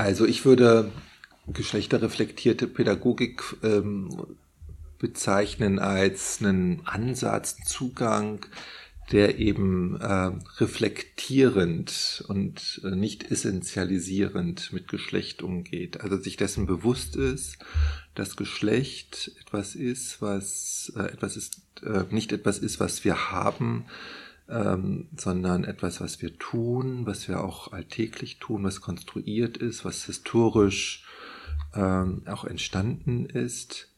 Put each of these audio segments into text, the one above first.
Also ich würde geschlechterreflektierte Pädagogik ähm, bezeichnen als einen Ansatz, Zugang, der eben äh, reflektierend und äh, nicht essentialisierend mit Geschlecht umgeht. Also sich dessen bewusst ist, dass Geschlecht etwas ist, was äh, etwas ist, äh, nicht etwas ist, was wir haben, ähm, sondern etwas, was wir tun, was wir auch alltäglich tun, was konstruiert ist, was historisch ähm, auch entstanden ist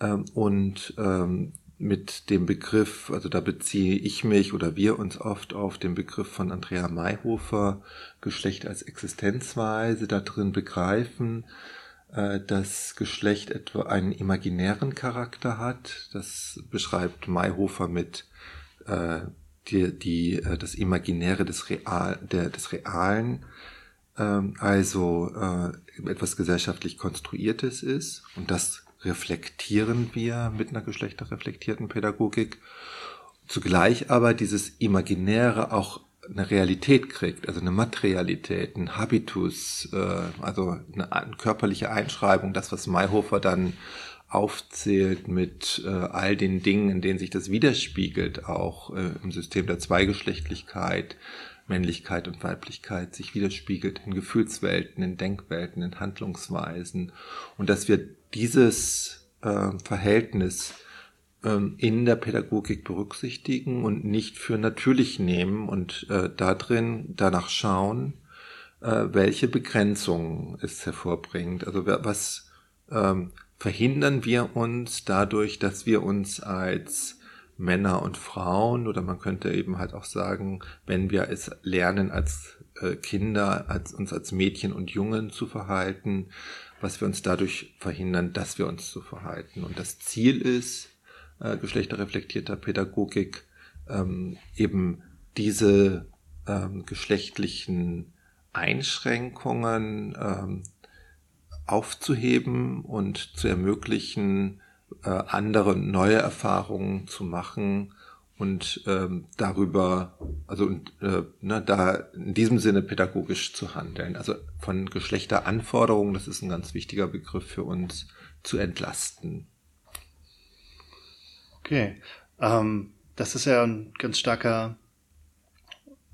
ähm, und ähm, mit dem Begriff, also da beziehe ich mich oder wir uns oft auf den Begriff von Andrea Mayhofer, Geschlecht als Existenzweise, da drin begreifen, äh, dass Geschlecht etwa einen imaginären Charakter hat. Das beschreibt Mayhofer mit äh, die, die, äh, das Imaginäre des, Real, der, des Realen, ähm, also äh, etwas gesellschaftlich Konstruiertes ist und das reflektieren wir mit einer geschlechterreflektierten Pädagogik. Zugleich aber dieses Imaginäre auch eine Realität kriegt, also eine Materialität, ein Habitus, äh, also eine, eine körperliche Einschreibung, das, was Mayhofer dann aufzählt mit äh, all den Dingen, in denen sich das widerspiegelt, auch äh, im System der Zweigeschlechtlichkeit, Männlichkeit und Weiblichkeit sich widerspiegelt in Gefühlswelten, in Denkwelten, in Handlungsweisen und dass wir dieses äh, Verhältnis ähm, in der Pädagogik berücksichtigen und nicht für natürlich nehmen und äh, da drin danach schauen, äh, welche Begrenzungen es hervorbringt. Also was ähm, verhindern wir uns dadurch, dass wir uns als Männer und Frauen oder man könnte eben halt auch sagen, wenn wir es lernen als äh, Kinder, als uns als Mädchen und Jungen zu verhalten, was wir uns dadurch verhindern, dass wir uns so verhalten. Und das Ziel ist äh, geschlechterreflektierter Pädagogik ähm, eben diese ähm, geschlechtlichen Einschränkungen ähm, aufzuheben und zu ermöglichen, äh, andere neue Erfahrungen zu machen und ähm, darüber, also äh, ne, da in diesem Sinne pädagogisch zu handeln. Also von Geschlechteranforderungen, das ist ein ganz wichtiger Begriff für uns, zu entlasten. Okay, ähm, das ist ja ein ganz starker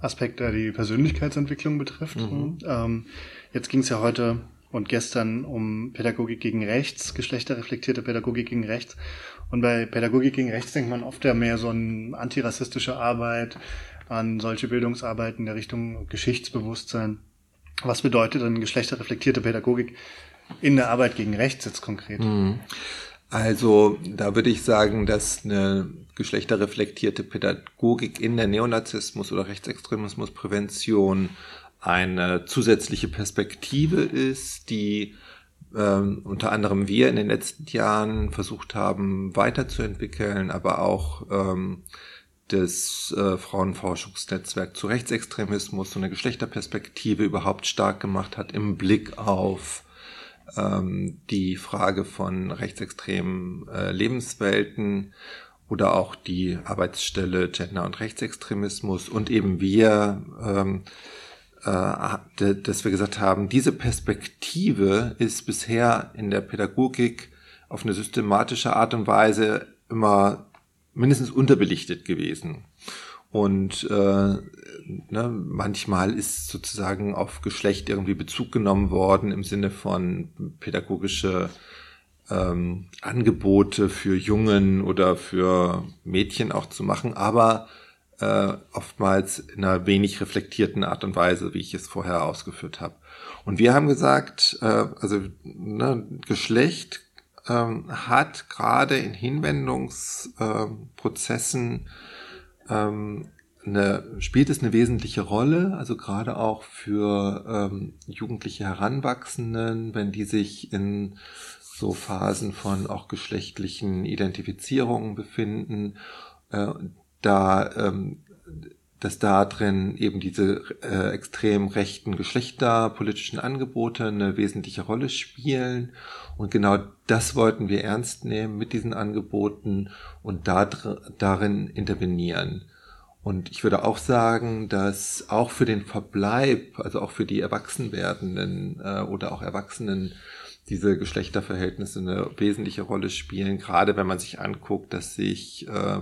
Aspekt, der die Persönlichkeitsentwicklung betrifft. Mhm. Ähm, jetzt ging es ja heute und gestern um Pädagogik gegen Rechts, geschlechterreflektierte Pädagogik gegen Rechts. Und bei Pädagogik gegen Rechts denkt man oft ja mehr so an antirassistische Arbeit, an solche Bildungsarbeit in der Richtung Geschichtsbewusstsein. Was bedeutet denn geschlechterreflektierte Pädagogik in der Arbeit gegen Rechts jetzt konkret? Mhm. Also da würde ich sagen, dass eine geschlechterreflektierte Pädagogik in der Neonazismus- oder Rechtsextremismusprävention eine zusätzliche Perspektive ist, die ähm, unter anderem wir in den letzten Jahren versucht haben weiterzuentwickeln, aber auch ähm, das äh, Frauenforschungsnetzwerk zu Rechtsextremismus so eine Geschlechterperspektive überhaupt stark gemacht hat im Blick auf ähm, die Frage von rechtsextremen äh, Lebenswelten oder auch die Arbeitsstelle Gender und Rechtsextremismus. Und eben wir ähm, äh, dass wir gesagt haben, diese Perspektive ist bisher in der Pädagogik auf eine systematische Art und Weise immer mindestens unterbelichtet gewesen. Und äh, ne, manchmal ist sozusagen auf Geschlecht irgendwie Bezug genommen worden im Sinne von pädagogische ähm, Angebote für Jungen oder für Mädchen auch zu machen. Aber äh, oftmals in einer wenig reflektierten Art und Weise, wie ich es vorher ausgeführt habe. Und wir haben gesagt, äh, also ne, Geschlecht ähm, hat gerade in Hinwendungsprozessen ähm, eine, spielt es eine wesentliche Rolle, also gerade auch für ähm, jugendliche Heranwachsenden, wenn die sich in so Phasen von auch geschlechtlichen Identifizierungen befinden. Äh, da, ähm, dass da drin eben diese äh, extrem rechten geschlechterpolitischen Angebote eine wesentliche Rolle spielen. Und genau das wollten wir ernst nehmen mit diesen Angeboten und da, darin intervenieren. Und ich würde auch sagen, dass auch für den Verbleib, also auch für die Erwachsenwerdenden äh, oder auch Erwachsenen, diese Geschlechterverhältnisse eine wesentliche Rolle spielen, gerade wenn man sich anguckt, dass sich äh,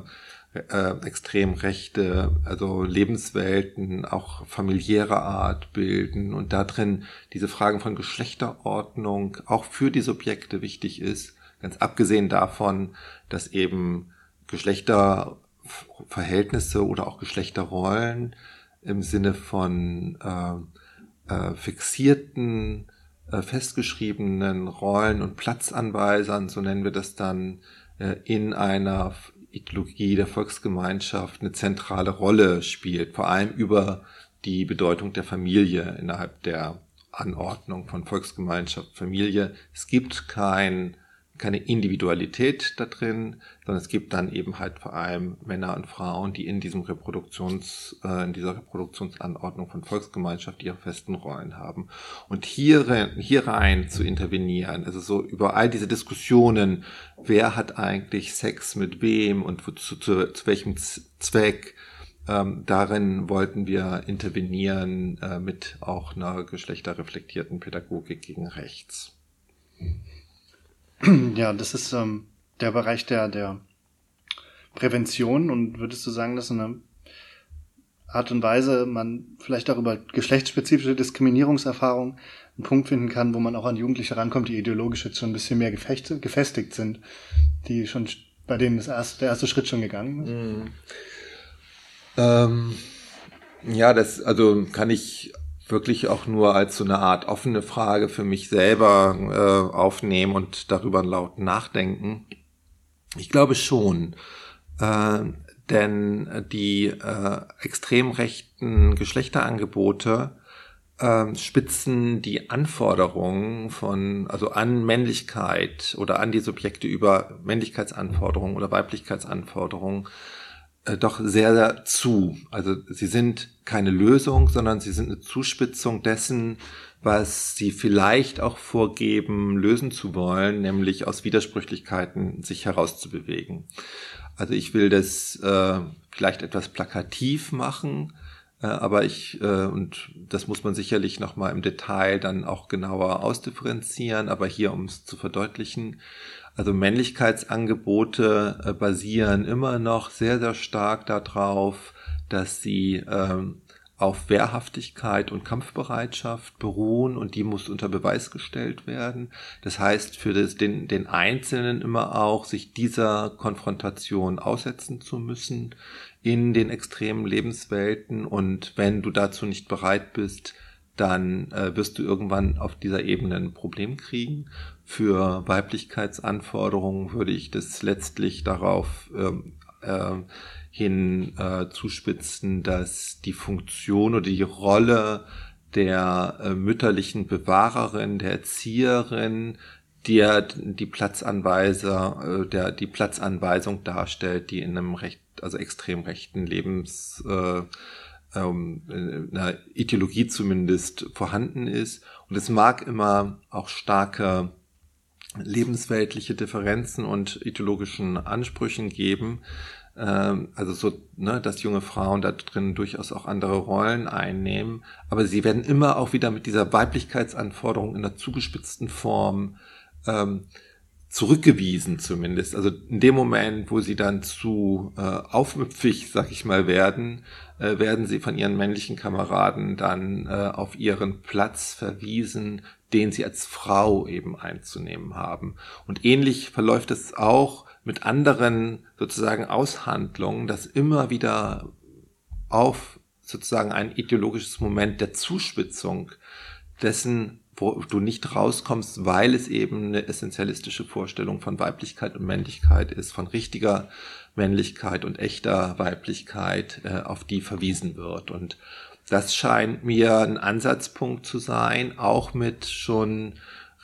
äh, extrem rechte, also Lebenswelten, auch familiärer Art bilden und da drin diese Fragen von Geschlechterordnung auch für die Subjekte wichtig ist, ganz abgesehen davon, dass eben Geschlechterverhältnisse oder auch Geschlechterrollen im Sinne von äh, äh, fixierten, äh, festgeschriebenen Rollen und Platzanweisern, so nennen wir das dann, äh, in einer Ideologie der Volksgemeinschaft eine zentrale Rolle spielt, vor allem über die Bedeutung der Familie innerhalb der Anordnung von Volksgemeinschaft, Familie. Es gibt kein keine Individualität da drin, sondern es gibt dann eben halt vor allem Männer und Frauen, die in diesem Reproduktions, äh, in dieser Reproduktionsanordnung von Volksgemeinschaft ihre festen Rollen haben. Und hier, hier rein zu intervenieren, also so über all diese Diskussionen, wer hat eigentlich Sex mit wem und wozu, zu, zu welchem Zweck, ähm, darin wollten wir intervenieren äh, mit auch einer geschlechterreflektierten Pädagogik gegen rechts. Ja, das ist ähm, der Bereich der, der Prävention und würdest du sagen, dass eine Art und Weise man vielleicht auch über geschlechtsspezifische Diskriminierungserfahrung einen Punkt finden kann, wo man auch an Jugendliche rankommt, die ideologisch jetzt schon ein bisschen mehr gefestigt sind, die schon bei denen das erste, der erste Schritt schon gegangen ist? Mhm. Ähm, ja, das also kann ich wirklich auch nur als so eine Art offene Frage für mich selber äh, aufnehmen und darüber laut nachdenken. Ich glaube schon, äh, denn die äh, extrem rechten Geschlechterangebote äh, spitzen die Anforderungen von, also an Männlichkeit oder an die Subjekte über Männlichkeitsanforderungen oder Weiblichkeitsanforderungen äh, doch sehr, sehr zu. Also sie sind keine Lösung, sondern sie sind eine Zuspitzung dessen, was sie vielleicht auch vorgeben, lösen zu wollen, nämlich aus Widersprüchlichkeiten sich herauszubewegen. Also ich will das äh, vielleicht etwas plakativ machen, aber ich, äh, und das muss man sicherlich nochmal im Detail dann auch genauer ausdifferenzieren, aber hier, um es zu verdeutlichen, also Männlichkeitsangebote äh, basieren immer noch sehr, sehr stark darauf, dass sie ähm, auf Wehrhaftigkeit und Kampfbereitschaft beruhen und die muss unter Beweis gestellt werden. Das heißt für das, den, den Einzelnen immer auch, sich dieser Konfrontation aussetzen zu müssen in den extremen Lebenswelten und wenn du dazu nicht bereit bist, dann äh, wirst du irgendwann auf dieser Ebene ein Problem kriegen. Für Weiblichkeitsanforderungen würde ich das letztlich darauf ähm, äh, hin äh, zuspitzen, dass die Funktion oder die Rolle der äh, mütterlichen Bewahrerin, der Erzieherin, der die Platzanweiser, äh, der die Platzanweisung darstellt, die in einem recht, also extrem rechten Lebens äh, ähm, einer Ideologie zumindest vorhanden ist. Und es mag immer auch starke lebensweltliche Differenzen und ideologischen Ansprüchen geben. Ähm, also so, ne, dass junge Frauen da drin durchaus auch andere Rollen einnehmen. Aber sie werden immer auch wieder mit dieser Weiblichkeitsanforderung in einer zugespitzten Form ähm, zurückgewiesen zumindest. Also in dem Moment, wo sie dann zu äh, aufmüpfig, sag ich mal, werden, äh, werden sie von ihren männlichen Kameraden dann äh, auf ihren Platz verwiesen, den sie als Frau eben einzunehmen haben. Und ähnlich verläuft es auch mit anderen sozusagen Aushandlungen, dass immer wieder auf sozusagen ein ideologisches Moment der Zuspitzung dessen wo du nicht rauskommst, weil es eben eine essentialistische Vorstellung von Weiblichkeit und Männlichkeit ist, von richtiger Männlichkeit und echter Weiblichkeit, äh, auf die verwiesen wird. Und das scheint mir ein Ansatzpunkt zu sein, auch mit schon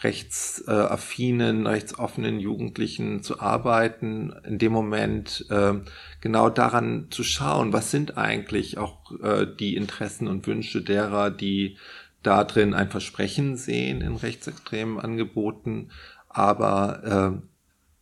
rechtsaffinen, rechtsoffenen Jugendlichen zu arbeiten, in dem Moment äh, genau daran zu schauen, was sind eigentlich auch äh, die Interessen und Wünsche derer, die da drin ein Versprechen sehen in rechtsextremen Angeboten, aber äh,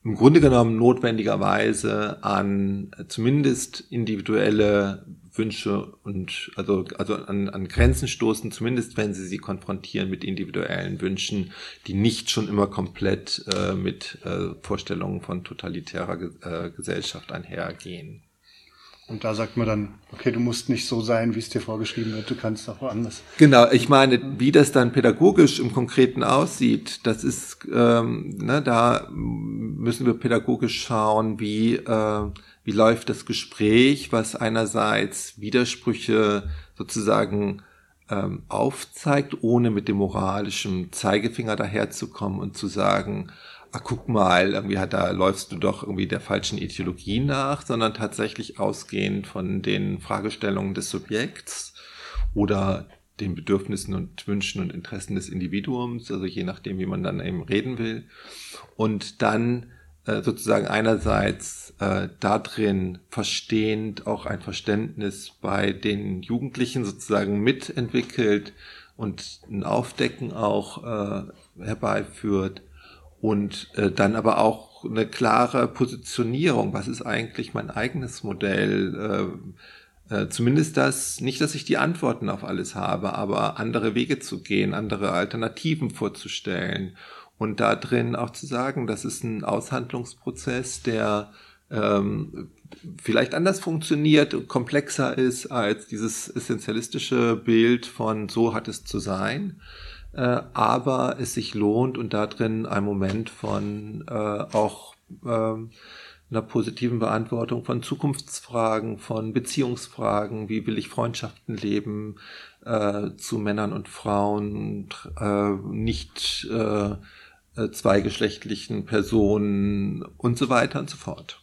im Grunde genommen notwendigerweise an zumindest individuelle Wünsche und also, also an, an Grenzen stoßen, zumindest wenn sie sie konfrontieren mit individuellen Wünschen, die nicht schon immer komplett äh, mit äh, Vorstellungen von totalitärer äh, Gesellschaft einhergehen. Und da sagt man dann, okay, du musst nicht so sein, wie es dir vorgeschrieben wird, du kannst auch woanders. Genau, ich meine, wie das dann pädagogisch im Konkreten aussieht, das ist, ähm, ne, da müssen wir pädagogisch schauen, wie, äh, wie läuft das Gespräch, was einerseits Widersprüche sozusagen ähm, aufzeigt, ohne mit dem moralischen Zeigefinger daherzukommen und zu sagen, ah, guck mal, irgendwie hat, da läufst du doch irgendwie der falschen Ideologie nach, sondern tatsächlich ausgehend von den Fragestellungen des Subjekts oder den Bedürfnissen und Wünschen und Interessen des Individuums, also je nachdem, wie man dann eben reden will. Und dann äh, sozusagen einerseits äh, darin verstehend auch ein Verständnis bei den Jugendlichen sozusagen mitentwickelt und ein Aufdecken auch äh, herbeiführt und äh, dann aber auch eine klare Positionierung. Was ist eigentlich mein eigenes Modell? Äh, äh, zumindest das, nicht, dass ich die Antworten auf alles habe, aber andere Wege zu gehen, andere Alternativen vorzustellen und da drin auch zu sagen, das ist ein Aushandlungsprozess, der ähm, vielleicht anders funktioniert, komplexer ist als dieses essentialistische Bild von so hat es zu sein äh, aber es sich lohnt und da drin ein Moment von äh, auch äh, einer positiven Beantwortung von Zukunftsfragen, von Beziehungsfragen, wie will ich Freundschaften leben äh, zu Männern und Frauen, äh, nicht äh, äh zweigeschlechtlichen Personen und so weiter und so fort.